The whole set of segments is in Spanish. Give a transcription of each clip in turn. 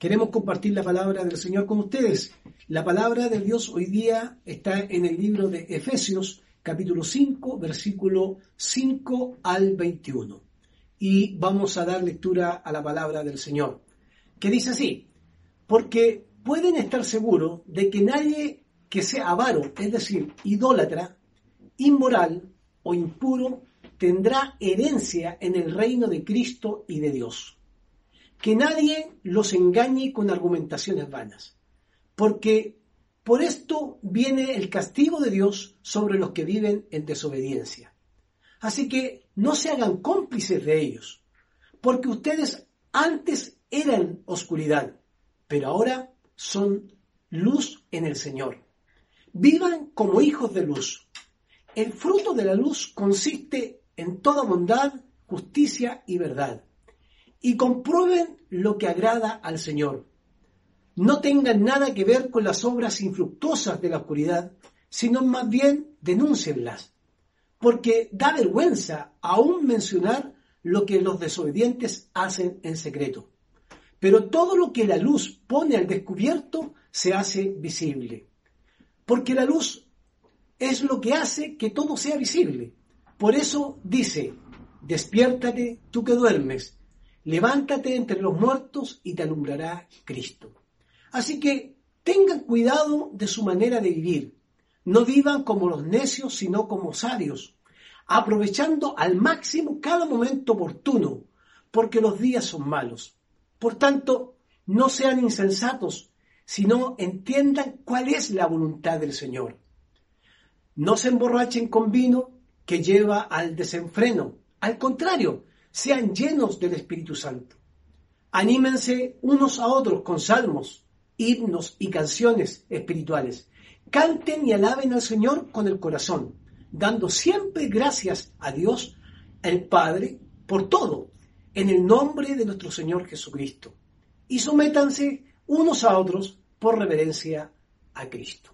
Queremos compartir la palabra del Señor con ustedes. La palabra de Dios hoy día está en el libro de Efesios, capítulo 5, versículo 5 al 21. Y vamos a dar lectura a la palabra del Señor, que dice así, porque pueden estar seguros de que nadie que sea avaro, es decir, idólatra, inmoral o impuro, tendrá herencia en el reino de Cristo y de Dios que nadie los engañe con argumentaciones vanas, porque por esto viene el castigo de Dios sobre los que viven en desobediencia. Así que no se hagan cómplices de ellos, porque ustedes antes eran oscuridad, pero ahora son luz en el Señor. Vivan como hijos de luz. El fruto de la luz consiste en toda bondad, justicia y verdad y comprueben lo que agrada al Señor. No tengan nada que ver con las obras infructuosas de la oscuridad, sino más bien denúncienlas, porque da vergüenza aún mencionar lo que los desobedientes hacen en secreto. Pero todo lo que la luz pone al descubierto se hace visible, porque la luz es lo que hace que todo sea visible. Por eso dice, despiértate tú que duermes, levántate entre los muertos y te alumbrará Cristo. Así que tengan cuidado de su manera de vivir. No vivan como los necios, sino como sabios, aprovechando al máximo cada momento oportuno, porque los días son malos. Por tanto, no sean insensatos, sino entiendan cuál es la voluntad del Señor. No se emborrachen con vino que lleva al desenfreno. Al contrario, sean llenos del Espíritu Santo. Anímense unos a otros con salmos, himnos y canciones espirituales. Canten y alaben al Señor con el corazón, dando siempre gracias a Dios, el Padre, por todo, en el nombre de nuestro Señor Jesucristo. Y sométanse unos a otros por reverencia a Cristo.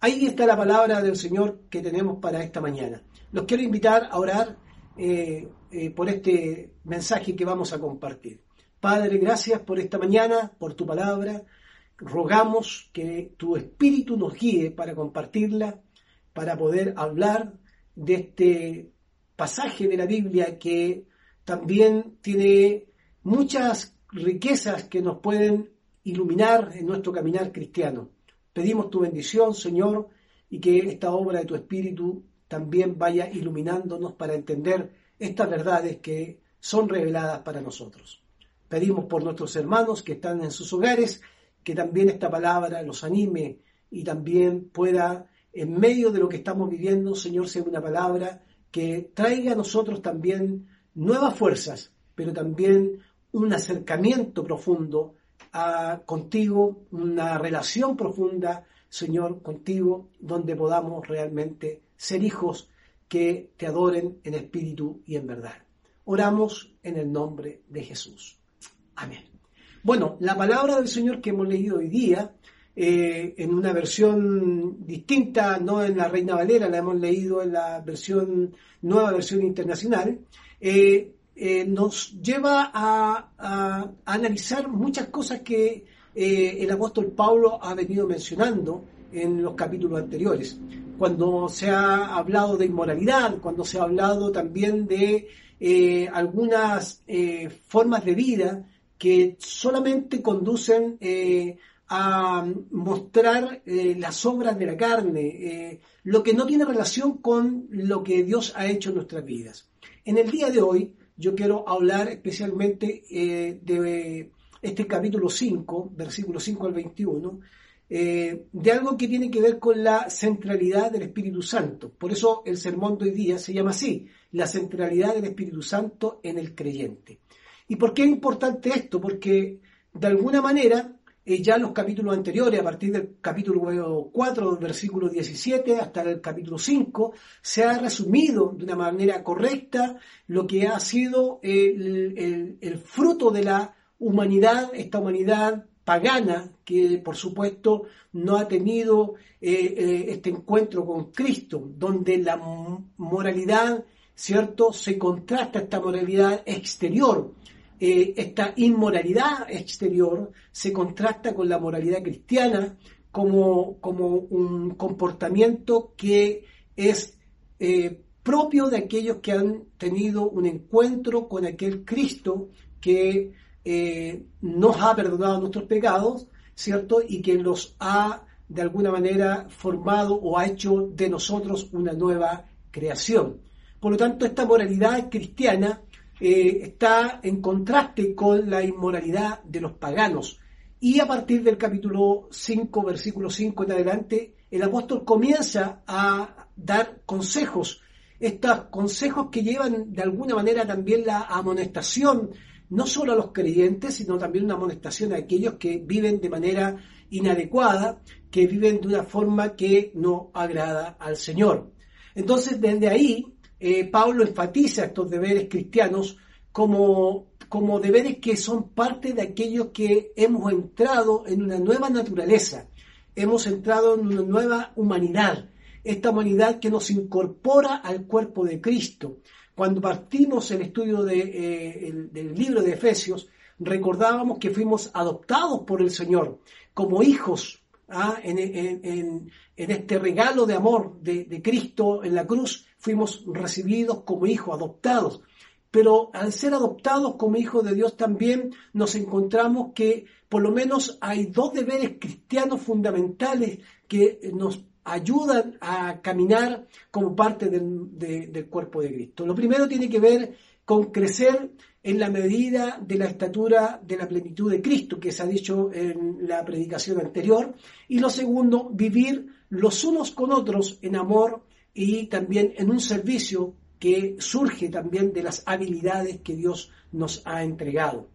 Ahí está la palabra del Señor que tenemos para esta mañana. Los quiero invitar a orar eh, eh, por este mensaje que vamos a compartir. Padre, gracias por esta mañana, por tu palabra. Rogamos que tu espíritu nos guíe para compartirla, para poder hablar de este pasaje de la Biblia que también tiene muchas riquezas que nos pueden iluminar en nuestro caminar cristiano. Pedimos tu bendición, Señor, y que esta obra de tu Espíritu también vaya iluminándonos para entender estas verdades que son reveladas para nosotros. Pedimos por nuestros hermanos que están en sus hogares, que también esta palabra los anime y también pueda, en medio de lo que estamos viviendo, Señor, ser una palabra que traiga a nosotros también nuevas fuerzas, pero también un acercamiento profundo a, contigo, una relación profunda, Señor, contigo, donde podamos realmente ser hijos que te adoren en espíritu y en verdad. Oramos en el nombre de Jesús. Amén. Bueno, la palabra del Señor que hemos leído hoy día, eh, en una versión distinta, no en la Reina Valera, la hemos leído en la versión, nueva versión internacional, eh, eh, nos lleva a, a, analizar muchas cosas que el apóstol Pablo ha venido mencionando en los capítulos anteriores cuando se ha hablado de inmoralidad, cuando se ha hablado también de eh, algunas eh, formas de vida que solamente conducen eh, a mostrar las obras de la carne, lo que no tiene relación con lo que Dios ha hecho en nuestras vidas. En el día de hoy yo quiero hablar especialmente de este capítulo 5, versículo 5 al 21, eh, de algo que tiene que ver con la centralidad del Espíritu Santo. Por eso el sermón de hoy día se llama así, la centralidad del Espíritu Santo en el creyente. ¿Y por qué es importante esto? Porque de alguna manera, eh, ya los capítulos anteriores, a partir del capítulo 4, versículo 17, hasta el capítulo 5, se ha resumido de una manera correcta lo que ha sido el fruto de la humanidad, esta humanidad pagana que por supuesto no ha tenido eh, eh, este encuentro con Cristo, donde la moralidad, ¿cierto?, se contrasta esta moralidad exterior, eh, esta inmoralidad exterior se contrasta con la moralidad cristiana como, como un comportamiento que es propio de aquellos que han tenido un encuentro con aquel Cristo que eh, nos ha perdonado nuestros pecados, ¿cierto? Y que los ha de alguna manera formado o ha hecho de nosotros una nueva creación. Por lo tanto, esta moralidad cristiana eh, está en contraste con la inmoralidad de los paganos. Y a partir del capítulo 5, versículo 5 en adelante, el apóstol comienza a dar consejos, estos consejos que llevan de alguna manera también la amonestación no solo a los creyentes, sino también una amonestación a aquellos que viven de manera inadecuada, que viven de una forma que no agrada al Señor. Entonces, desde ahí, eh, Pablo enfatiza estos deberes cristianos como, como deberes que son parte de aquellos que hemos entrado en una nueva naturaleza, hemos entrado en una nueva humanidad, esta humanidad que nos incorpora al cuerpo de Cristo, cuando partimos el estudio eh, del libro de Efesios, recordábamos que fuimos adoptados por el Señor como hijos ¿ah? en, este regalo de amor de, de Cristo en la cruz, fuimos recibidos como hijos adoptados. Pero al ser adoptados como hijos de Dios también nos encontramos que por lo menos hay dos deberes cristianos fundamentales que nos ayudan a caminar como parte del, cuerpo de Cristo. Lo primero tiene que ver con crecer en la medida de la estatura de la plenitud de Cristo, que se ha dicho en la predicación anterior. Y lo segundo, vivir los unos con otros en amor y también en un servicio que surge también de las habilidades que Dios nos ha entregado.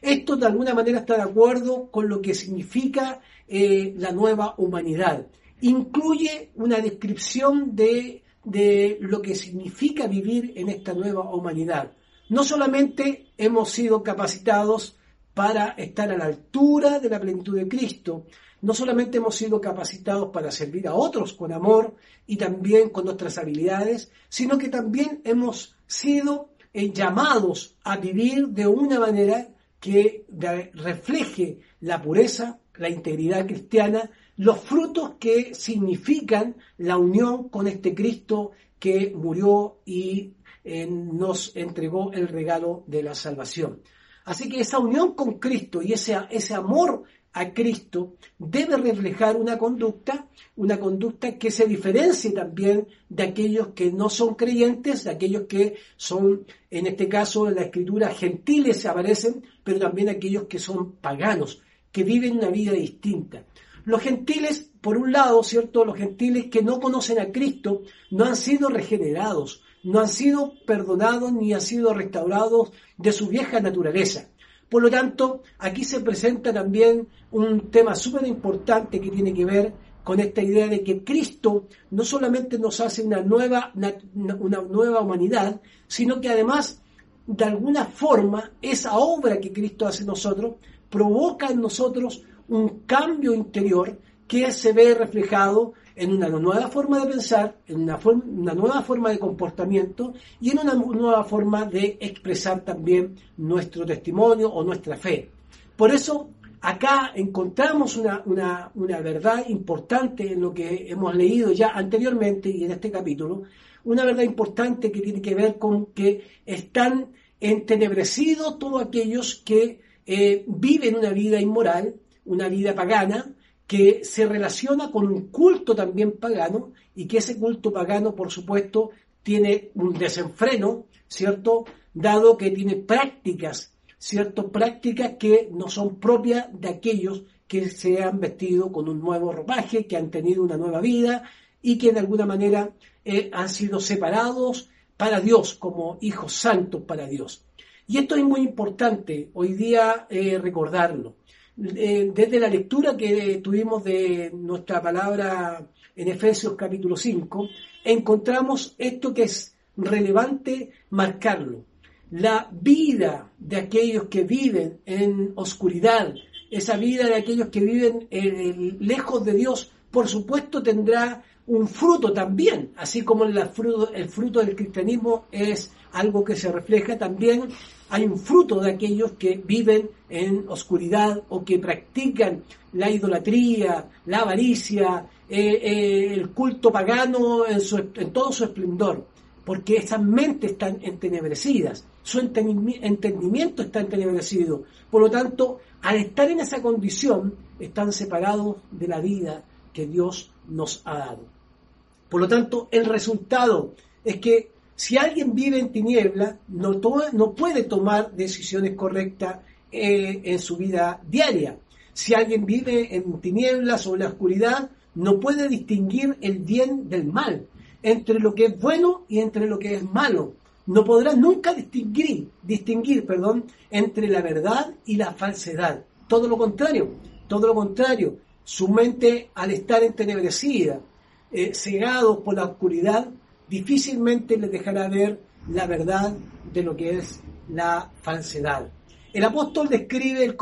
Esto de alguna manera está de acuerdo con lo que significa eh, la nueva humanidad incluye una descripción de, lo que significa vivir en esta nueva humanidad. No solamente hemos sido capacitados para estar a la altura de la plenitud de Cristo, no solamente hemos sido capacitados para servir a otros con amor y también con nuestras habilidades, sino que también hemos sido eh, llamados a vivir de una manera que refleje la pureza, la integridad cristiana los frutos que significan la unión con este Cristo que murió y eh, nos entregó el regalo de la salvación. Así que esa unión con Cristo y ese, ese amor a Cristo debe reflejar una conducta, una conducta que se diferencie también de aquellos que no son creyentes, de aquellos que son, en este caso en la escritura, gentiles aparecen, pero también aquellos que son paganos, que viven una vida distinta. Los gentiles, por un lado, ¿cierto? Los gentiles que no conocen a Cristo no han sido regenerados, no han sido perdonados ni han sido restaurados de su vieja naturaleza. Por lo tanto, aquí se presenta también un tema súper importante que tiene que ver con esta idea de que Cristo no solamente nos hace una nueva, una nueva humanidad, sino que además, de alguna forma, esa obra que Cristo hace en nosotros provoca en nosotros un cambio interior que se ve reflejado en una nueva forma de pensar, en una, una, nueva forma de comportamiento y en una nueva forma de expresar también nuestro testimonio o nuestra fe. Por eso acá encontramos una, una verdad importante en lo que hemos leído ya anteriormente y en este capítulo, una verdad importante que tiene que ver con que están entenebrecidos todos aquellos que eh, viven una vida inmoral, una vida pagana que se relaciona con un culto también pagano y que ese culto pagano, por supuesto, tiene un desenfreno, ¿cierto? Dado que tiene prácticas, ¿cierto? Prácticas que no son propias de aquellos que se han vestido con un nuevo ropaje, que han tenido una nueva vida y que de alguna manera eh, han sido separados para Dios, como hijos santos para Dios. Y esto es muy importante hoy día eh, recordarlo. Eh, desde la lectura que tuvimos de nuestra palabra en Efesios capítulo 5, encontramos esto que es relevante marcarlo. La vida de aquellos que viven en oscuridad, esa vida de aquellos que viven lejos de Dios, por supuesto tendrá un fruto también, así como el fruto, el fruto del cristianismo es algo que se refleja también, hay un fruto de aquellos que viven en oscuridad o que practican la idolatría, la avaricia, eh, eh, el culto pagano en, en todo su esplendor, porque esas mentes están entenebrecidas, su entendimiento está entenebrecido. Por lo tanto, al estar en esa condición, están separados de la vida que Dios nos ha dado. Por lo tanto, el resultado es que si alguien vive en tiniebla, no, no puede tomar decisiones correctas eh, en su vida diaria. Si alguien vive en tinieblas o en la oscuridad, no puede distinguir el bien del mal, entre lo que es bueno y entre lo que es malo. No podrá nunca distinguir, distinguir perdón, entre la verdad y la falsedad. Todo lo contrario, todo lo contrario. Su mente, al estar entenebrecida, eh, por la oscuridad, difícilmente les dejará ver la verdad de lo que es la falsedad. El apóstol describe el,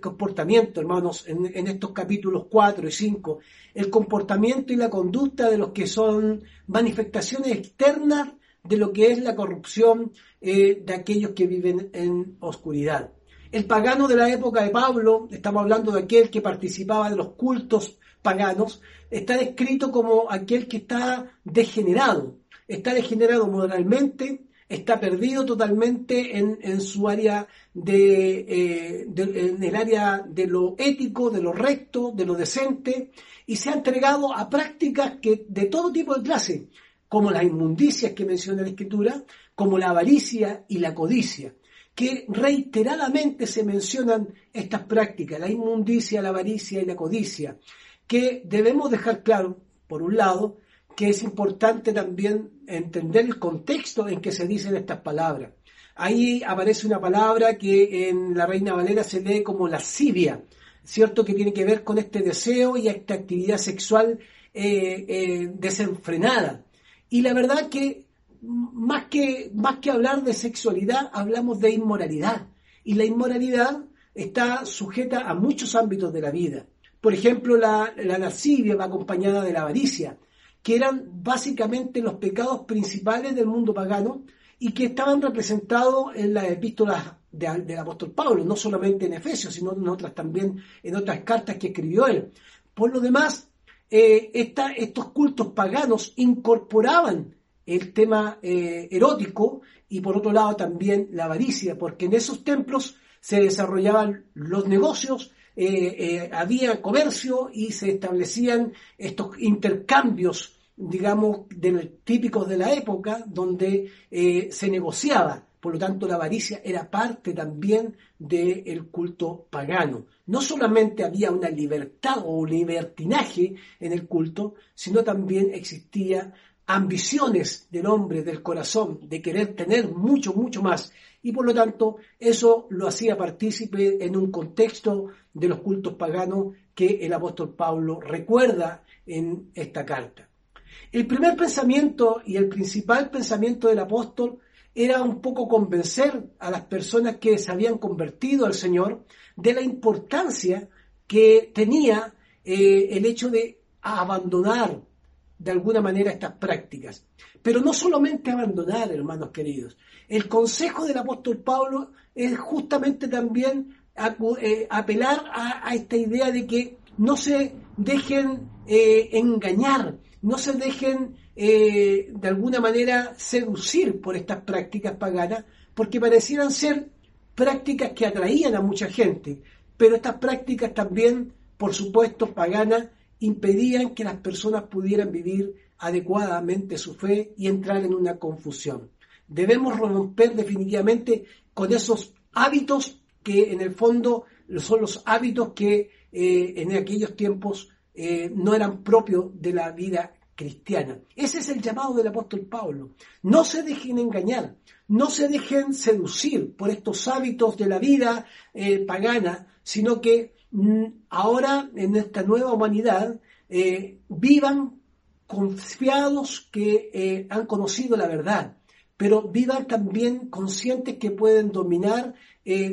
comportamiento, hermanos, en, estos capítulos 4 y 5, el comportamiento y la conducta de los que son manifestaciones externas de lo que es la corrupción eh, de aquellos que viven en oscuridad. El pagano de la época de Pablo, estamos hablando de aquel que participaba de los cultos paganos, está descrito como aquel que está degenerado, está degenerado moralmente, está perdido totalmente en, su área eh, de, en el área de lo ético, de lo recto, de lo decente, y se ha entregado a prácticas que de todo tipo de clase, como las inmundicias que menciona la Escritura, como la avaricia y la codicia, que reiteradamente se mencionan estas prácticas, la inmundicia, la avaricia y la codicia, que debemos dejar claro, por un lado, que es importante también entender el contexto en que se dicen estas palabras. Ahí aparece una palabra que en la Reina Valera se lee como lascivia, ¿cierto? Que tiene que ver con este deseo y esta actividad sexual eh, eh, desenfrenada. Y la verdad que más, que más que hablar de sexualidad, hablamos de inmoralidad. Y la inmoralidad está sujeta a muchos ámbitos de la vida. Por ejemplo, la, la lascivia va acompañada de la avaricia, que eran básicamente los pecados principales del mundo pagano y que estaban representados en las epístolas del apóstol Pablo, no solamente en Efesios, sino en otras también, en otras cartas que escribió él. Por lo demás, eh, estos cultos paganos incorporaban el tema eh, erótico y por otro lado también la avaricia, porque en esos templos se desarrollaban los negocios eh, eh, había comercio y se establecían estos intercambios, digamos, típicos de la época, donde eh, se negociaba. Por lo tanto, la avaricia era parte también del culto pagano. No solamente había una libertad o libertinaje en el culto, sino también existía ambiciones del hombre, del corazón, de querer tener mucho, mucho más. Y por lo tanto, eso lo hacía partícipe en un contexto de los cultos paganos que el apóstol Pablo recuerda en esta carta. El primer pensamiento y el principal pensamiento del apóstol era un poco convencer a las personas que se habían convertido al Señor de la importancia que tenía eh, el hecho de abandonar de alguna manera estas prácticas. Pero no solamente abandonar, hermanos queridos. El consejo del apóstol Pablo es justamente también eh, apelar a, esta idea de que no se dejen eh, engañar, no se dejen eh, de alguna manera seducir por estas prácticas paganas, porque parecieran ser prácticas que atraían a mucha gente, pero estas prácticas también, por supuesto, paganas, impedían que las personas pudieran vivir adecuadamente su fe y entrar en una confusión. Debemos romper definitivamente con esos hábitos que en el fondo son los hábitos que eh, en aquellos tiempos eh, no eran propios de la vida cristiana. Ese es el llamado del apóstol Pablo. No se dejen engañar, no se dejen seducir por estos hábitos de la vida eh, pagana, sino que mm, ahora en esta nueva humanidad vivan confiados que han conocido la verdad, pero vivan también conscientes que pueden dominar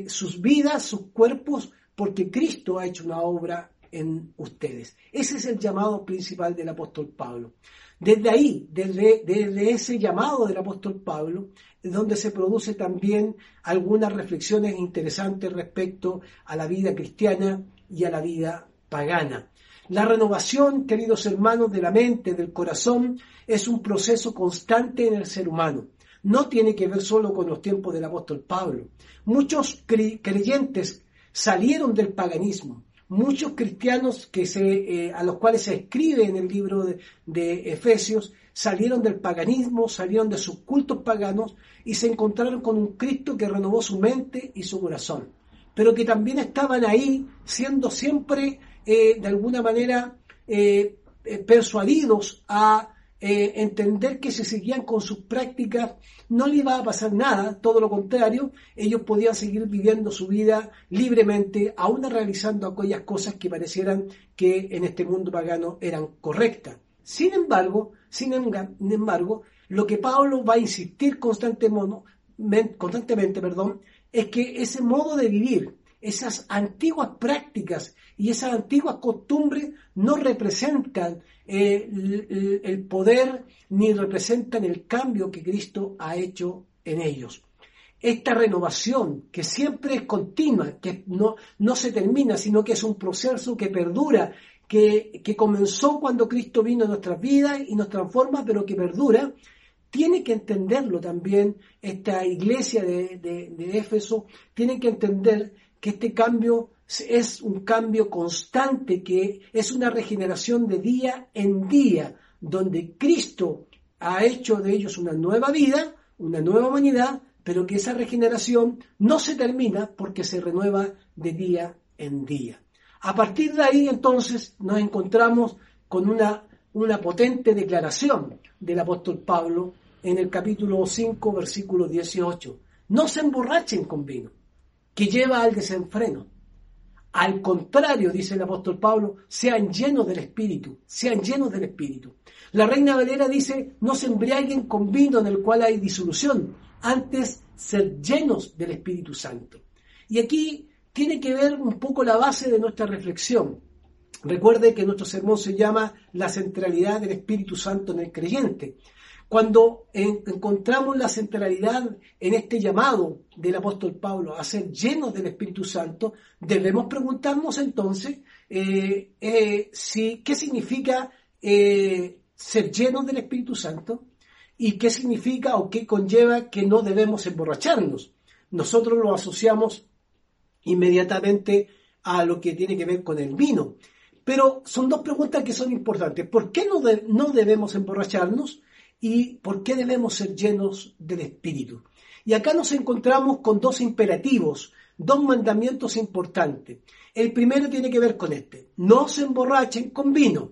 sus vidas, sus cuerpos, porque Cristo ha hecho una obra en ustedes. Ese es el llamado principal del apóstol Pablo. Desde ahí, desde, desde ese llamado del apóstol Pablo, donde se produce también algunas reflexiones interesantes respecto a la vida cristiana y a la vida pagana. La renovación, queridos hermanos, de la mente, del corazón, es un proceso constante en el ser humano. No tiene que ver solo con los tiempos del apóstol Pablo. Muchos creyentes salieron del paganismo, muchos cristianos que se, eh, a los cuales se escribe en el libro de, Efesios salieron del paganismo, salieron de sus cultos paganos y se encontraron con un Cristo que renovó su mente y su corazón, pero que también estaban ahí siendo siempre eh, de alguna manera eh, persuadidos a eh, entender que si seguían con sus prácticas no le iba a pasar nada, todo lo contrario, ellos podían seguir viviendo su vida libremente, aún realizando aquellas cosas que parecieran que en este mundo pagano eran correctas. Sin embargo, sin embargo, lo que Pablo va a insistir constantemente, constantemente perdón, es que ese modo de vivir, esas antiguas prácticas y esas antiguas costumbres no representan eh, el, poder ni representan el cambio que Cristo ha hecho en ellos. Esta renovación, que siempre es continua, que no, no se termina, sino que es un proceso que perdura, que, que comenzó cuando Cristo vino a nuestras vidas y nos transforma, pero que perdura, tiene que entenderlo también esta iglesia de, de, de Éfeso, tiene que entender que este cambio es un cambio constante, que es una regeneración de día en día, donde Cristo ha hecho de ellos una nueva vida, una nueva humanidad, pero que esa regeneración no se termina porque se renueva de día en día. A partir de ahí entonces nos encontramos con una, una potente declaración del apóstol Pablo en el capítulo 5, versículo 18. No se emborrachen con vino que lleva al desenfreno. Al contrario, dice el apóstol Pablo, sean llenos del Espíritu, sean llenos del Espíritu. La reina Valera dice, no se embriaguen con vino en el cual hay disolución, antes ser llenos del Espíritu Santo. Y aquí tiene que ver un poco la base de nuestra reflexión. Recuerde que nuestro sermón se llama La centralidad del Espíritu Santo en el creyente. Cuando encontramos la centralidad en este llamado del apóstol Pablo a ser llenos del Espíritu Santo, debemos preguntarnos entonces eh, eh, si, qué significa eh, ser llenos del Espíritu Santo y qué significa o qué conlleva que no debemos emborracharnos. Nosotros lo asociamos inmediatamente a lo que tiene que ver con el vino. Pero son dos preguntas que son importantes. ¿Por qué no, no debemos emborracharnos? Y por qué debemos ser llenos del Espíritu. Y acá nos encontramos con dos imperativos, dos mandamientos importantes. El primero tiene que ver con este, no se emborrachen con vino.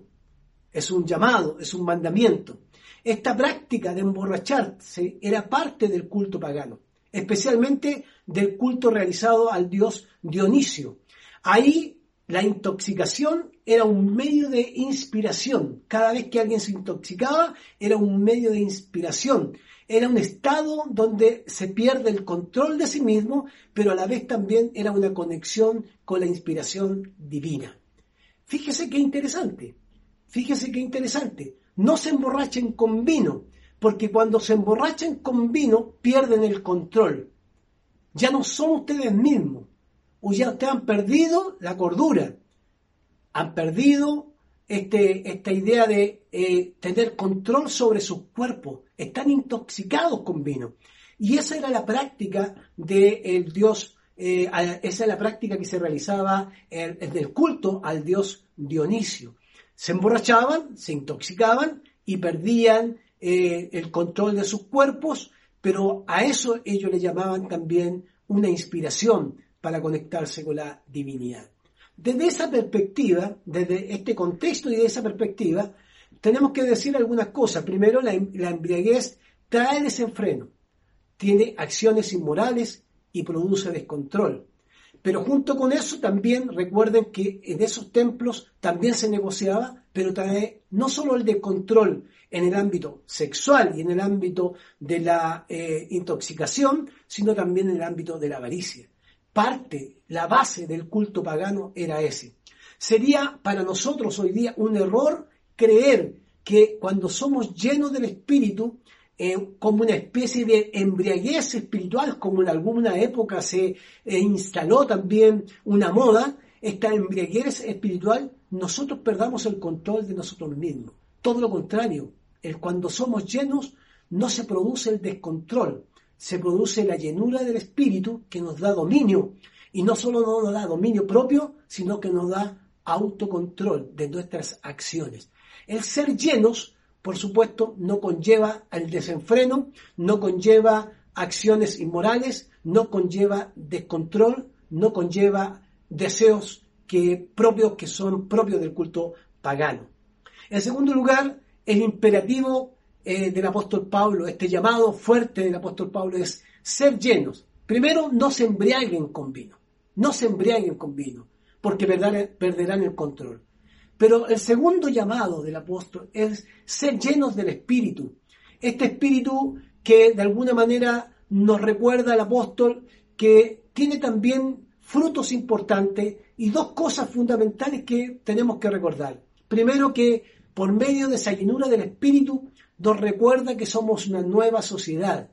Es un llamado, es un mandamiento. Esta práctica de emborracharse era parte del culto pagano, especialmente del culto realizado al dios Dionisio. Ahí la intoxicación era un medio de inspiración. Cada vez que alguien se intoxicaba, era un medio de inspiración. Era un estado donde se pierde el control de sí mismo, pero a la vez también era una conexión con la inspiración divina. Fíjese qué interesante. Fíjese qué interesante. No se emborrachen con vino, porque cuando se emborrachen con vino pierden el control. Ya no son ustedes mismos ustedes han perdido la cordura, han perdido este, esta idea de eh, tener control sobre sus cuerpos, están intoxicados con vino. Y esa era la práctica del dios, eh, esa es la práctica que se realizaba en, el culto al dios Dionisio. Se emborrachaban, se intoxicaban y perdían eh, el control de sus cuerpos, pero a eso ellos le llamaban también una inspiración, para conectarse con la divinidad. Desde esa perspectiva, desde este contexto y de esa perspectiva, tenemos que decir algunas cosas. Primero, la, la embriaguez trae desenfreno, tiene acciones inmorales y produce descontrol. Pero junto con eso también recuerden que en esos templos también se negociaba, pero trae no solo el descontrol en el ámbito sexual y en el ámbito de la eh, intoxicación, sino también en el ámbito de la avaricia. Parte, la base del culto pagano era ese. Sería para nosotros hoy día un error creer que cuando somos llenos del Espíritu, eh, como una especie de embriaguez espiritual, como en alguna época se eh, instaló también una moda, esta embriaguez espiritual, nosotros perdamos el control de nosotros mismos. Todo lo contrario, cuando somos llenos no se produce el descontrol, se produce la llenura del espíritu que nos da dominio. Y no solo nos da dominio propio, sino que nos da autocontrol de nuestras acciones. El ser llenos, por supuesto, no conlleva el desenfreno, no conlleva acciones inmorales, no conlleva descontrol, no conlleva deseos que, propios que son propios del culto pagano. En segundo lugar, el imperativo eh, del apóstol Pablo, este llamado fuerte del apóstol Pablo es ser llenos. Primero, no se embriaguen con vino, no se embriaguen con vino, porque perderán el control. Pero el segundo llamado del apóstol es ser llenos del Espíritu. Este Espíritu que de alguna manera nos recuerda al apóstol que tiene también frutos importantes y dos cosas fundamentales que tenemos que recordar. Primero que por medio de esa llenura del Espíritu nos recuerda que somos una nueva sociedad,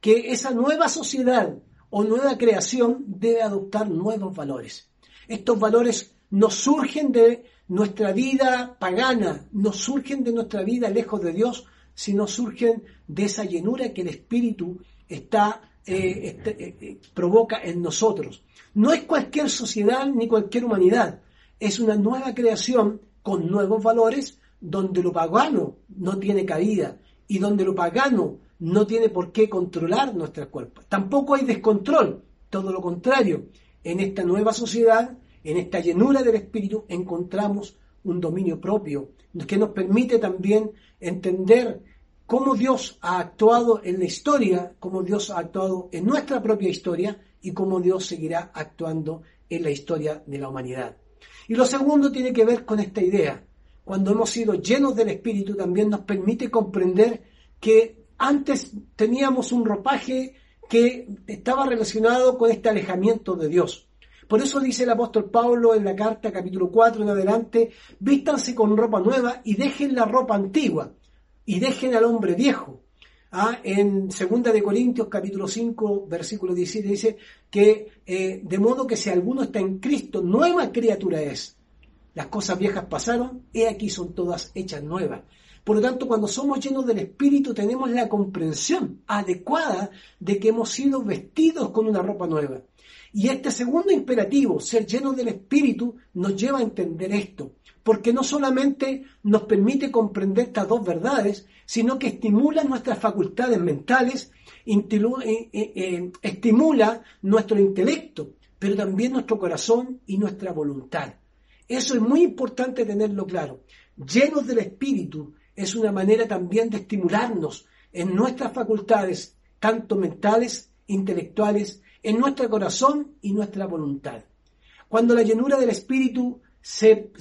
que esa nueva sociedad o nueva creación debe adoptar nuevos valores. Estos valores no surgen de nuestra vida pagana, no surgen de nuestra vida lejos de Dios, sino surgen de esa llenura que el Espíritu está, eh, este, eh, eh, provoca en nosotros. No es cualquier sociedad ni cualquier humanidad, es una nueva creación con nuevos valores donde lo pagano no tiene cabida y donde lo pagano no tiene por qué controlar nuestras cuerpos. Tampoco hay descontrol, todo lo contrario. En esta nueva sociedad en esta llenura del Espíritu encontramos un dominio propio que nos permite también entender cómo Dios ha actuado en la historia, cómo Dios ha actuado en nuestra propia historia y cómo Dios seguirá actuando en la historia de la humanidad. Y lo segundo tiene que ver con esta idea. Cuando hemos sido llenos del Espíritu también nos permite comprender que antes teníamos un ropaje que estaba relacionado con este alejamiento de Dios. Por eso dice el apóstol Pablo en la carta capítulo 4 en adelante, vístanse con ropa nueva y dejen la ropa antigua y dejen al hombre viejo. Ah, en 2 de Corintios capítulo 5 versículo 17 dice que eh, de modo que si alguno está en Cristo, nueva criatura es. Las cosas viejas pasaron, he aquí son todas hechas nuevas. Por lo tanto, cuando somos llenos del Espíritu, tenemos la comprensión adecuada de que hemos sido vestidos con una ropa nueva. Y este segundo imperativo, ser lleno del Espíritu, nos lleva a entender esto, porque no solamente nos permite comprender estas dos verdades, sino que estimula nuestras facultades mentales, eh, eh, eh, estimula nuestro intelecto, pero también nuestro corazón y nuestra voluntad. Eso es muy importante tenerlo claro. Llenos del Espíritu es una manera también de estimularnos en nuestras facultades, tanto mentales, intelectuales, en nuestro corazón y nuestra voluntad. Cuando la llenura del Espíritu se,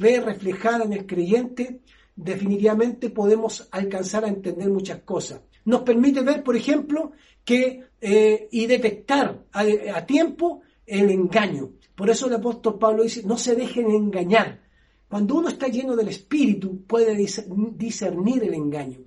ve reflejada en el creyente, definitivamente podemos alcanzar a entender muchas cosas. Nos permite ver, por ejemplo, que eh, y detectar a, tiempo el engaño. Por eso el apóstol Pablo dice, no se dejen engañar. Cuando uno está lleno del Espíritu, puede discernir el engaño.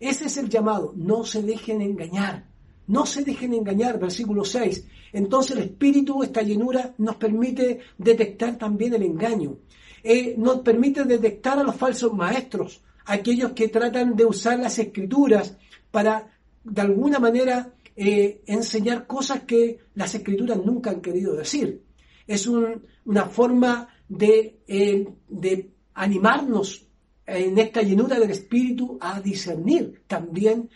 Ese es el llamado, no se dejen engañar. No se dejen engañar, versículo 6. Entonces el Espíritu, esta llenura, nos permite detectar también el engaño. Eh, nos permite detectar a los falsos maestros, aquellos que tratan de usar las escrituras para, de alguna manera, eh, enseñar cosas que las escrituras nunca han querido decir. Es una forma de, eh, de animarnos en esta llenura del Espíritu a discernir también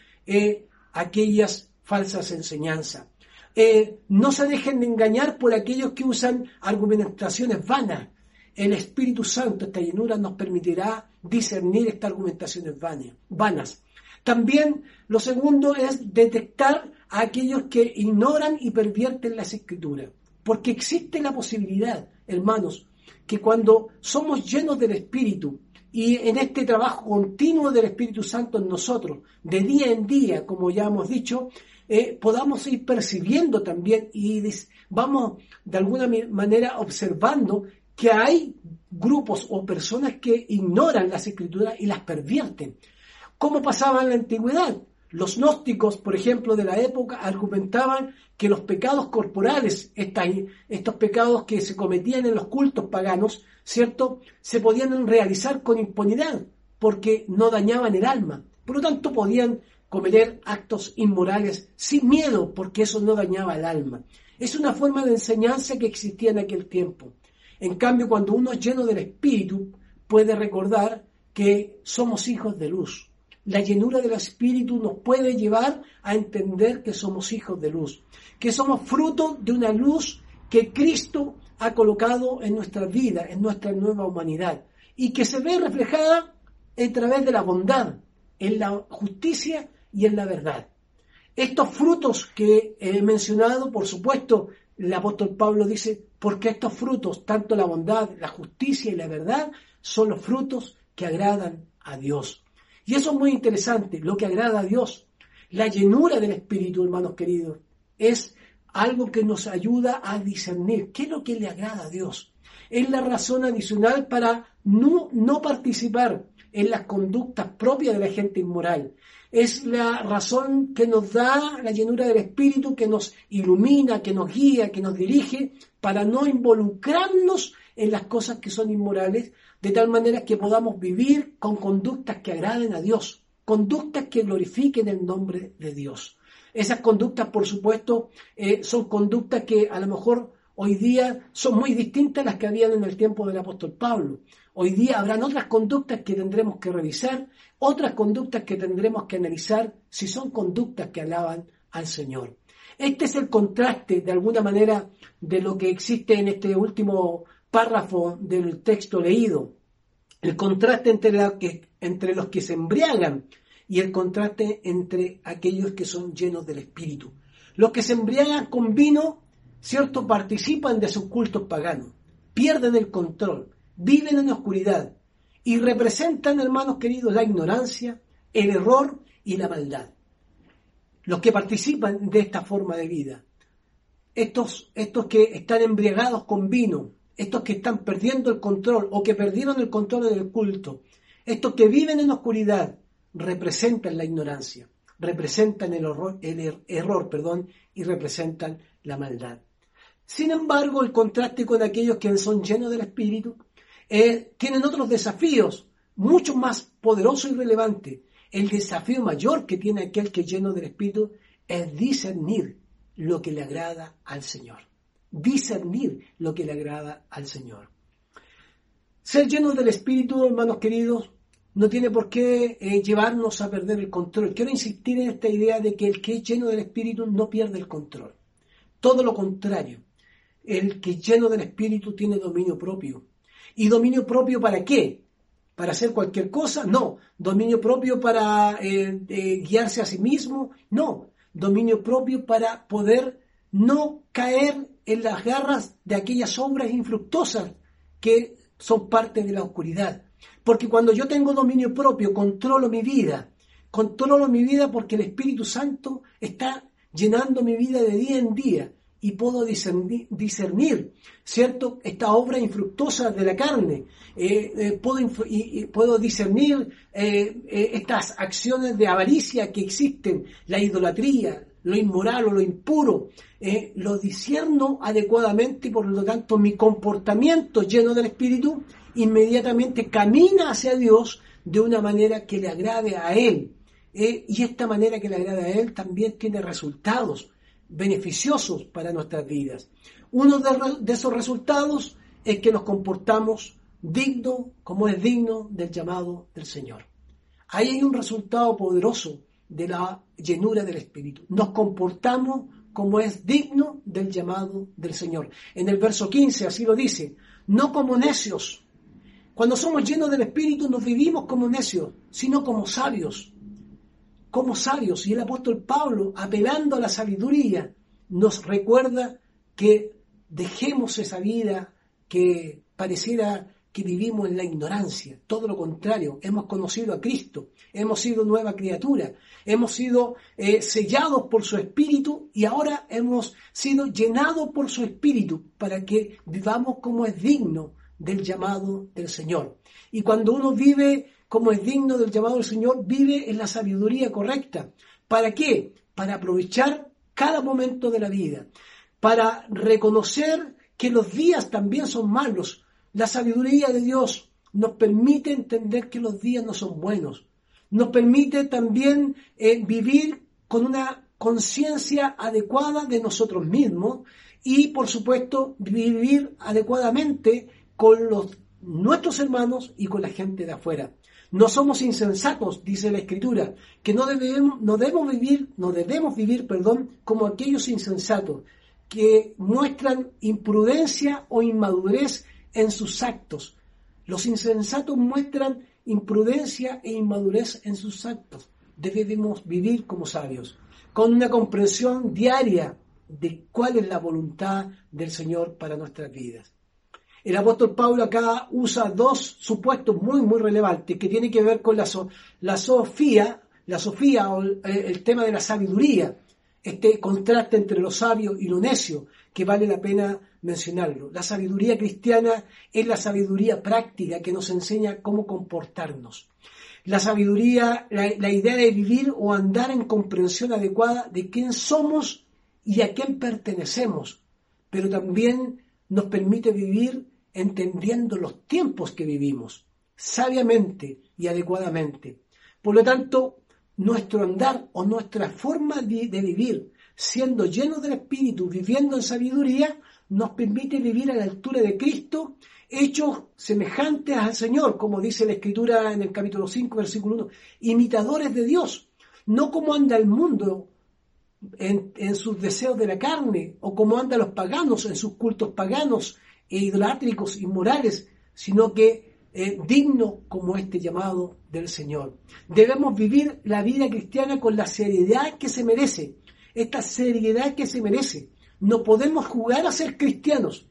aquellas falsas enseñanzas. Eh, no se dejen de engañar por aquellos que usan argumentaciones vanas. el Espíritu Santo, esta llenura, nos permitirá discernir estas argumentaciones vanas. También lo segundo es detectar a aquellos que ignoran y pervierten las escrituras. Porque existe la posibilidad, hermanos, que cuando somos llenos del Espíritu y en este trabajo continuo del Espíritu Santo en nosotros, de día en día, como ya hemos dicho, eh, podamos ir percibiendo también y vamos de alguna manera observando que hay grupos o personas que ignoran las escrituras y las pervierten. ¿Cómo pasaba en la antigüedad? Los gnósticos, por ejemplo, de la época, argumentaban que los pecados corporales, estos pecados que se cometían en los cultos paganos, ¿cierto?, se podían realizar con impunidad, porque no dañaban el alma. Por lo tanto, podían cometer actos inmorales sin miedo, porque eso no dañaba el alma. Es una forma de enseñanza que existía en aquel tiempo. En cambio, cuando uno es lleno del Espíritu, puede recordar que somos hijos de luz. La llenura del Espíritu nos puede llevar a entender que somos hijos de luz, que somos fruto de una luz que Cristo ha colocado en nuestra vida, en nuestra nueva humanidad, y que se ve reflejada a través de la bondad, en la justicia y en la verdad. Estos frutos que he mencionado, por supuesto, el apóstol Pablo dice, porque estos frutos, tanto la bondad, la justicia y la verdad, son los frutos que agradan a Dios. Y eso es muy interesante, lo que agrada a Dios. La llenura del Espíritu, hermanos queridos, es algo que nos ayuda a discernir qué es lo que le agrada a Dios. Es la razón adicional para no, no participar en las conductas propias de la gente inmoral. Es la razón que nos da la llenura del Espíritu, que nos ilumina, que nos guía, que nos dirige, para no involucrarnos en las cosas que son inmorales, de tal manera que podamos vivir con conductas que agraden a Dios, conductas que glorifiquen el nombre de Dios. Esas conductas, por supuesto, eh, son conductas que a lo mejor hoy día son muy distintas a las que habían en el tiempo del apóstol Pablo. Hoy día habrán otras conductas que tendremos que revisar, otras conductas que tendremos que analizar si son conductas que alaban al Señor. Este es el contraste, de alguna manera, de lo que existe en este último párrafo del texto leído, el contraste entre, entre los que se embriagan y el contraste entre aquellos que son llenos del Espíritu. Los que se embriagan con vino, cierto, participan de sus cultos paganos, pierden el control, viven en oscuridad y representan, hermanos queridos, la ignorancia, el error y la maldad. Los que participan de esta forma de vida, estos, estos que están embriagados con vino, estos que están perdiendo el control o que perdieron el control del culto, estos que viven en oscuridad, representan la ignorancia, representan el, el er-, error perdón, y representan la maldad. Sin embargo, el contraste con aquellos que son llenos del Espíritu eh, tienen otros desafíos mucho más poderosos y relevantes. El desafío mayor que tiene aquel que es lleno del Espíritu es discernir lo que le agrada al Señor discernir lo que le agrada al Señor. Ser llenos del Espíritu, hermanos queridos, no tiene por qué eh, llevarnos a perder el control. Quiero insistir en esta idea de que el que es lleno del Espíritu no pierde el control. Todo lo contrario. El que es lleno del Espíritu tiene dominio propio. ¿Y dominio propio para qué? ¿Para hacer cualquier cosa? No. ¿Dominio propio para eh, eh, guiarse a sí mismo? No. Dominio propio para poder no caer en las garras de aquellas sombras infructuosas que son parte de la oscuridad. Porque cuando yo tengo dominio propio, controlo mi vida. Controlo mi vida porque el Espíritu Santo está llenando mi vida de día en día y puedo discernir, ¿cierto? Esta obra infructuosa de la carne. Eh, eh, puedo, puedo, discernir eh, estas acciones de avaricia que existen, la idolatría, lo inmoral o lo impuro, lo disierno adecuadamente y por lo tanto mi comportamiento lleno del Espíritu inmediatamente camina hacia Dios de una manera que le agrade a Él. Y esta manera que le agrade a Él también tiene resultados beneficiosos para nuestras vidas. Uno de, esos resultados es que nos comportamos digno, como es digno del llamado del Señor. Ahí hay un resultado poderoso de la llenura del Espíritu. Nos comportamos como es digno del llamado del Señor. En el verso 15 así lo dice, no como necios. Cuando somos llenos del Espíritu nos vivimos como necios, sino como sabios. Como sabios. Y el apóstol Pablo, apelando a la sabiduría, nos recuerda que dejemos esa vida que pareciera que vivimos en la ignorancia. Todo lo contrario, hemos conocido a Cristo, hemos sido nueva criatura, hemos sido eh, sellados por su Espíritu y ahora hemos sido llenados por su Espíritu para que vivamos como es digno del llamado del Señor. Y cuando uno vive como es digno del llamado del Señor, vive en la sabiduría correcta. ¿Para qué? Para aprovechar cada momento de la vida, para reconocer que los días también son malos, la sabiduría de Dios nos permite entender que los días no son buenos. Nos permite también eh, vivir con una conciencia adecuada de nosotros mismos y, por supuesto, vivir adecuadamente con nuestros hermanos y con la gente de afuera. No somos insensatos, dice la Escritura, que no debemos, no debemos vivir, no debemos vivir, perdón, como aquellos insensatos que muestran imprudencia o inmadurez en sus actos. Los insensatos muestran imprudencia e inmadurez en sus actos. Debemos vivir como sabios, con una comprensión diaria de cuál es la voluntad del Señor para nuestras vidas. El apóstol Pablo acá usa dos supuestos muy, muy relevantes que tienen que ver con la, la sofía, la sofía o el, el tema de la sabiduría, este contraste entre lo sabio y lo necio, que vale la pena mencionarlo. La sabiduría cristiana es la sabiduría práctica que nos enseña cómo comportarnos. La sabiduría, la, idea de vivir o andar en comprensión adecuada de quién somos y a quién pertenecemos, pero también nos permite vivir entendiendo los tiempos que vivimos, sabiamente y adecuadamente. Por lo tanto, nuestro andar o nuestra forma de, vivir, siendo llenos del Espíritu, viviendo en sabiduría, nos permite vivir a la altura de Cristo, hechos semejantes al Señor, como dice la Escritura en el capítulo 5, versículo 1, imitadores de Dios, no como anda el mundo en, sus deseos de la carne, o como andan los paganos en sus cultos paganos e idolátricos, inmorales, sino que eh, digno como este llamado del Señor. Debemos vivir la vida cristiana con la seriedad que se merece, esta seriedad que se merece. No podemos jugar a ser cristianos.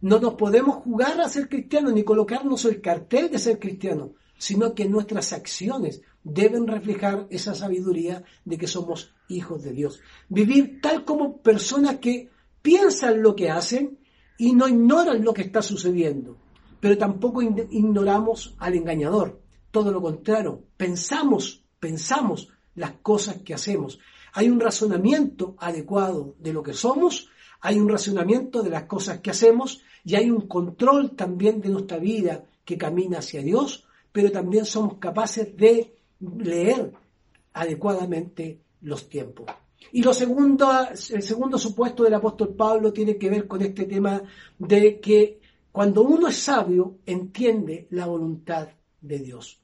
No nos podemos jugar a ser cristianos ni colocarnos el cartel de ser cristianos, sino que nuestras acciones deben reflejar esa sabiduría de que somos hijos de Dios. Vivir tal como personas que piensan lo que hacen y no ignoran lo que está sucediendo, pero tampoco ignoramos al engañador. Todo lo contrario, pensamos, pensamos las cosas que hacemos hay un razonamiento adecuado de lo que somos, hay un razonamiento de las cosas que hacemos y hay un control también de nuestra vida que camina hacia Dios, pero también somos capaces de leer adecuadamente los tiempos. Y lo segundo, el segundo supuesto del apóstol Pablo tiene que ver con este tema de que cuando uno es sabio, entiende la voluntad de Dios.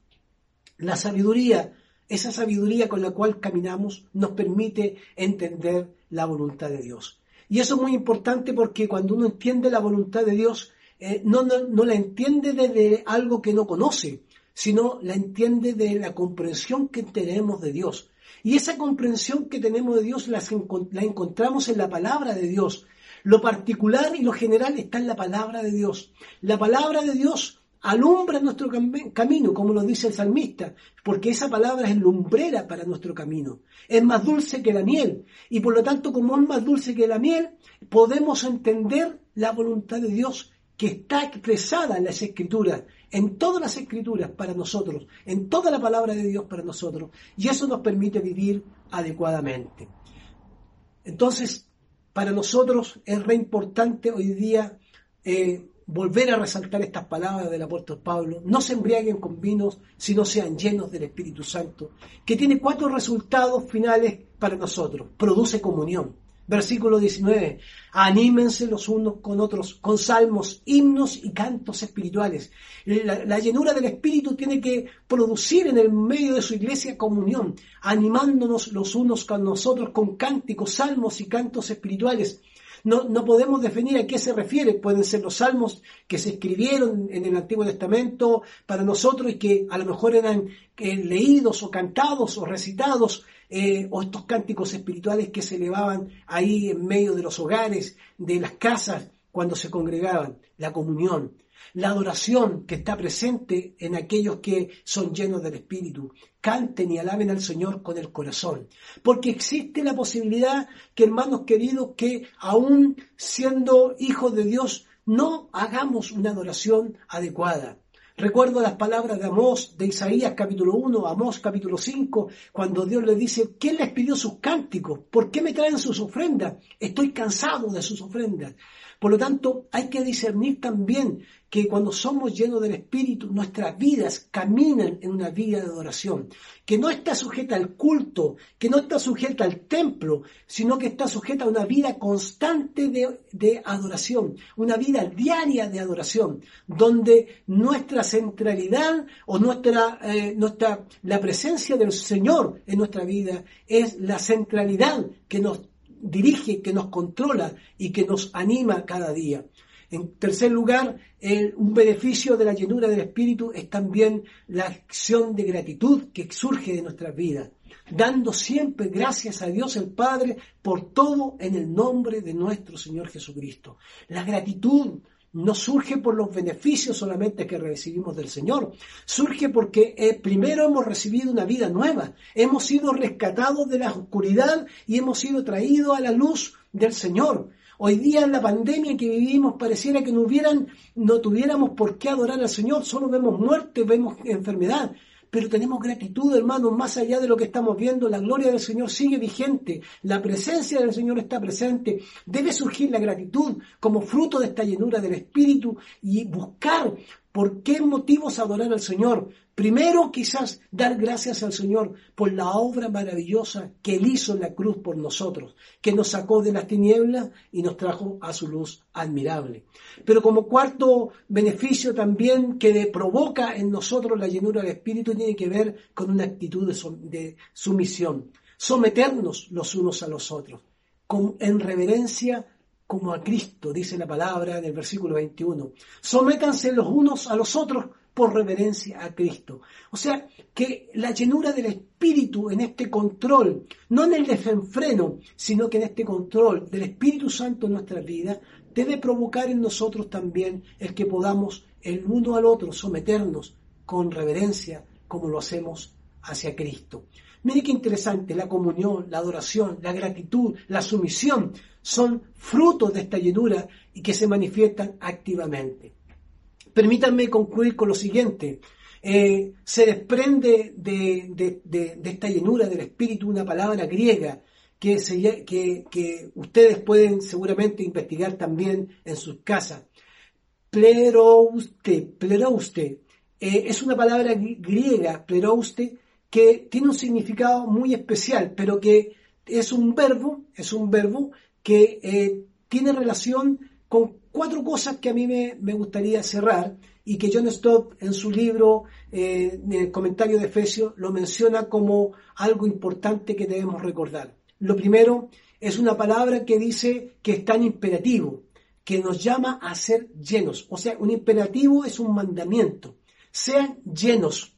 La sabiduría esa sabiduría con la cual caminamos nos permite entender la voluntad de Dios. Y eso es muy importante porque cuando uno entiende la voluntad de Dios, eh, no, no, la entiende desde algo que no conoce, sino la entiende de la comprensión que tenemos de Dios. Y esa comprensión que tenemos de Dios la, encontramos en la palabra de Dios. Lo particular y lo general está en la palabra de Dios. La palabra de Dios alumbra nuestro camino, como nos dice el salmista, porque esa palabra es lumbrera para nuestro camino. Es más dulce que la miel. Y por lo tanto, como es más dulce que la miel, podemos entender la voluntad de Dios que está expresada en las escrituras, en todas las escrituras para nosotros, en toda la palabra de Dios para nosotros. Y eso nos permite vivir adecuadamente. Entonces, para nosotros es re importante hoy día eh, volver a resaltar estas palabras del apóstol Pablo, no se embriaguen con vinos, sino sean llenos del Espíritu Santo, que tiene cuatro resultados finales para nosotros. Produce comunión. Versículo 19. Anímense los unos con otros, con salmos, himnos y cantos espirituales. La, la, llenura del Espíritu tiene que producir en el medio de su iglesia comunión, animándonos los unos con nosotros con cánticos, salmos y cantos espirituales No, no podemos definir a qué se refiere. Pueden ser los salmos que se escribieron en el Antiguo Testamento para nosotros y que a lo mejor eran eh, leídos o cantados o recitados, eh, o estos cánticos espirituales que se elevaban ahí en medio de los hogares, de las casas, cuando se congregaban, la comunión la adoración que está presente en aquellos que son llenos del Espíritu. Canten y alaben al Señor con el corazón. Porque existe la posibilidad que, hermanos queridos, que aún siendo hijos de Dios, no hagamos una adoración adecuada. Recuerdo las palabras de Amós, de Isaías capítulo 1, Amós capítulo 5, cuando Dios le dice, ¿quién les pidió sus cánticos? ¿Por qué me traen sus ofrendas? Estoy cansado de sus ofrendas. Por lo tanto, hay que discernir también que cuando somos llenos del Espíritu, nuestras vidas caminan en una vida de adoración, que no está sujeta al culto, que no está sujeta al templo, sino que está sujeta a una vida constante de, adoración, una vida diaria de adoración, donde nuestra centralidad o nuestra, eh, nuestra, la presencia del Señor en nuestra vida es la centralidad que nos dirige, que nos controla y que nos anima cada día. En tercer lugar, un beneficio de la llenura del Espíritu es también la acción de gratitud que surge de nuestras vidas, dando siempre gracias a Dios el Padre por todo en el nombre de nuestro Señor Jesucristo. La gratitud no surge por los beneficios solamente que recibimos del Señor, surge porque eh, primero hemos recibido una vida nueva, hemos sido rescatados de la oscuridad y hemos sido traídos a la luz del Señor. Hoy día en la pandemia que vivimos pareciera que no hubieran, no tuviéramos por qué adorar al Señor, solo vemos muerte, vemos enfermedad pero tenemos gratitud, hermanos, más allá de lo que estamos viendo, la gloria del Señor sigue vigente, la presencia del Señor está presente, debe surgir la gratitud como fruto de esta llenura del Espíritu y buscar ¿Por qué motivos adorar al Señor? Primero quizás dar gracias al Señor por la obra maravillosa que Él hizo en la cruz por nosotros, que nos sacó de las tinieblas y nos trajo a su luz admirable. Pero como cuarto beneficio también que provoca en nosotros la llenura del Espíritu tiene que ver con una actitud de, sumisión, someternos los unos a los otros, con, en reverencia como a Cristo, dice la palabra en el versículo 21. Sométanse los unos a los otros por reverencia a Cristo. O sea, que la llenura del Espíritu en este control, no en el desenfreno, sino que en este control del Espíritu Santo en nuestra vida, debe provocar en nosotros también el que podamos el uno al otro someternos con reverencia como lo hacemos hacia Cristo. Mire qué interesante, la comunión, la adoración, la gratitud, la sumisión son frutos de esta llenura y que se manifiestan activamente. Permítanme concluir con lo siguiente. Eh, se desprende de, esta llenura del Espíritu una palabra griega que, que, ustedes pueden seguramente investigar también en sus casas. Plerouste, plerouste. Eh, es una palabra griega, plerouste, que tiene un significado muy especial, pero que es un verbo, es un verbo que eh, tiene relación con cuatro cosas que a mí me, gustaría cerrar y que John Stott en su libro, eh, en el comentario de Efesios, lo menciona como algo importante que debemos recordar. Lo primero es una palabra que dice que es tan imperativo, que nos llama a ser llenos. O sea, un imperativo es un mandamiento. Sean llenos.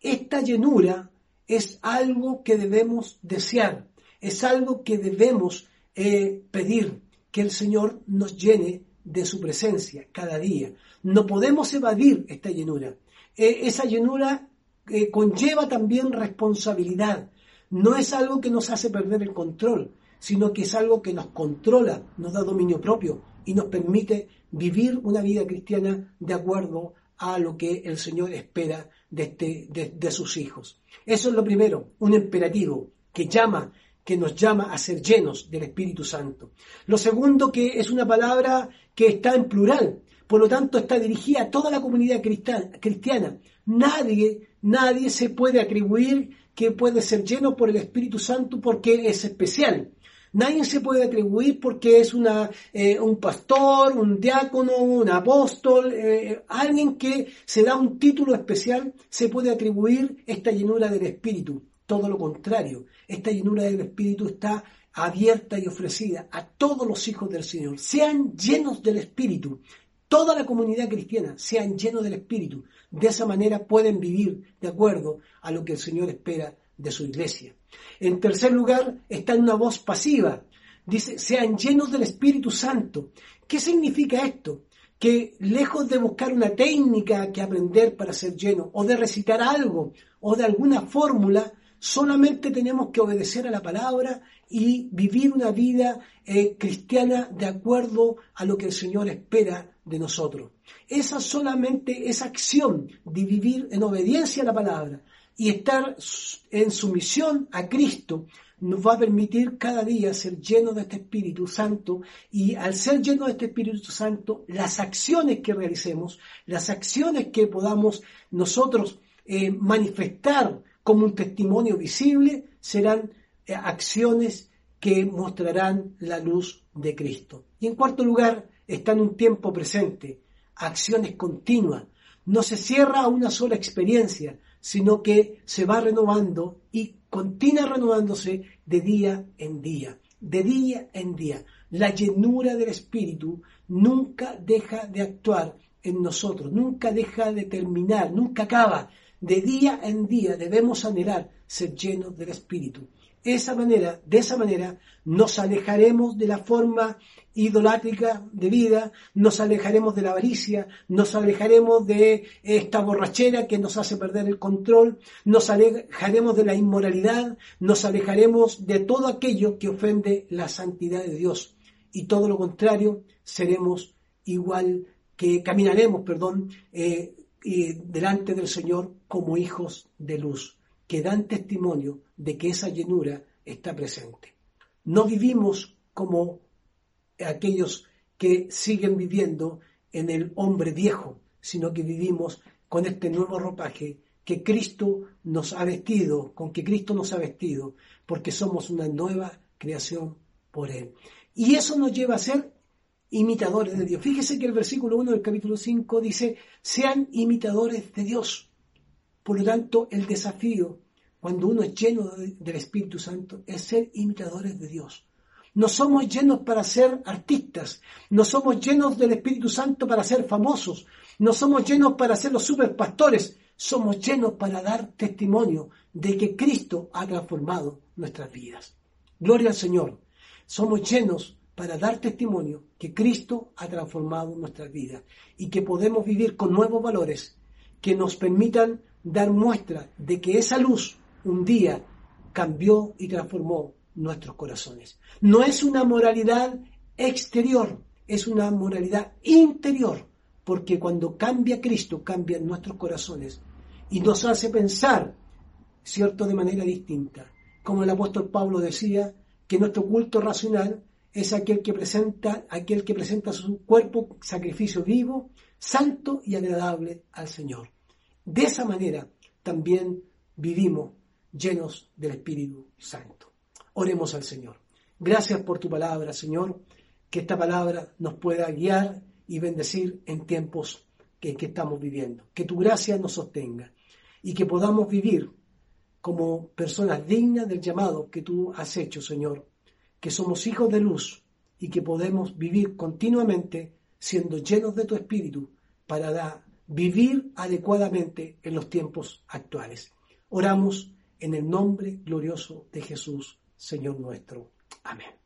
Esta llenura es algo que debemos desear, es algo que debemos eh, pedir, que el Señor nos llene de su presencia cada día. No podemos evadir esta llenura. Eh, esa llenura eh, conlleva también responsabilidad. No es algo que nos hace perder el control, sino que es algo que nos controla, nos da dominio propio y nos permite vivir una vida cristiana de acuerdo a lo que el Señor espera de, este, de, sus hijos. Eso es lo primero, un imperativo que llama, que nos llama a ser llenos del Espíritu Santo. Lo segundo que es una palabra que está en plural, por lo tanto está dirigida a toda la comunidad cristiana. Nadie, nadie se puede atribuir que puede ser lleno por el Espíritu Santo porque es especial. Nadie se puede atribuir porque es una, eh, un pastor, un diácono, un apóstol, eh, alguien que se da un título especial, se puede atribuir esta llenura del Espíritu. Todo lo contrario, esta llenura del Espíritu está abierta y ofrecida a todos los hijos del Señor. Sean llenos del Espíritu. Toda la comunidad cristiana sean llenos del Espíritu. De esa manera pueden vivir de acuerdo a lo que el Señor espera de su iglesia. En tercer lugar está una voz pasiva. Dice, sean llenos del Espíritu Santo. ¿Qué significa esto? Que lejos de buscar una técnica que aprender para ser lleno, o de recitar algo, o de alguna fórmula, solamente tenemos que obedecer a la palabra y vivir una vida eh, cristiana de acuerdo a lo que el Señor espera de nosotros. Esa solamente, esa acción de vivir en obediencia a la palabra y estar en sumisión a Cristo nos va a permitir cada día ser llenos de este Espíritu Santo y al ser llenos de este Espíritu Santo, las acciones que realicemos, las acciones que podamos nosotros eh, manifestar como un testimonio visible, serán eh, acciones que mostrarán la luz de Cristo. Y en cuarto lugar, está en un tiempo presente, acciones continuas. No se cierra a una sola experiencia, sino que se va renovando y continúa renovándose de día en día, de día en día. La llenura del Espíritu nunca deja de actuar en nosotros, nunca deja de terminar, nunca acaba. De día en día debemos anhelar ser llenos del Espíritu esa manera, de esa manera nos alejaremos de la forma idolátrica de vida, nos alejaremos de la avaricia, nos alejaremos de esta borrachera que nos hace perder el control, nos alejaremos de la inmoralidad, nos alejaremos de todo aquello que ofende la santidad de Dios. Y todo lo contrario, seremos igual que caminaremos, perdón, eh, delante del Señor como hijos de luz que dan testimonio de que esa llenura está presente. No vivimos como aquellos que siguen viviendo en el hombre viejo, sino que vivimos con este nuevo ropaje que Cristo nos ha vestido, con que Cristo nos ha vestido, porque somos una nueva creación por Él. Y eso nos lleva a ser imitadores de Dios. Fíjese que el versículo 1 del capítulo 5 dice, sean imitadores de Dios. Por lo tanto, el desafío cuando uno es lleno del Espíritu Santo es ser imitadores de Dios. No somos llenos para ser artistas, no somos llenos del Espíritu Santo para ser famosos, no somos llenos para ser los superpastores, somos llenos para dar testimonio de que Cristo ha transformado nuestras vidas. Gloria al Señor. Somos llenos para dar testimonio que Cristo ha transformado nuestras vidas y que podemos vivir con nuevos valores que nos permitan dar muestra de que esa luz un día cambió y transformó nuestros corazones. No es una moralidad exterior, es una moralidad interior, porque cuando cambia Cristo, cambian nuestros corazones y nos hace pensar, cierto, de manera distinta. Como el apóstol Pablo decía, que nuestro culto racional es aquel que presenta, aquel que presenta su cuerpo sacrificio vivo, santo y agradable al Señor. De esa manera también vivimos llenos del Espíritu Santo. Oremos al Señor. Gracias por tu palabra, Señor, que esta palabra nos pueda guiar y bendecir en tiempos que, que estamos viviendo. Que tu gracia nos sostenga y que podamos vivir como personas dignas del llamado que tú has hecho, Señor, que somos hijos de luz y que podemos vivir continuamente siendo llenos de tu espíritu para vivir adecuadamente en los tiempos actuales. Oramos en el nombre glorioso de Jesús, Señor nuestro. Amén.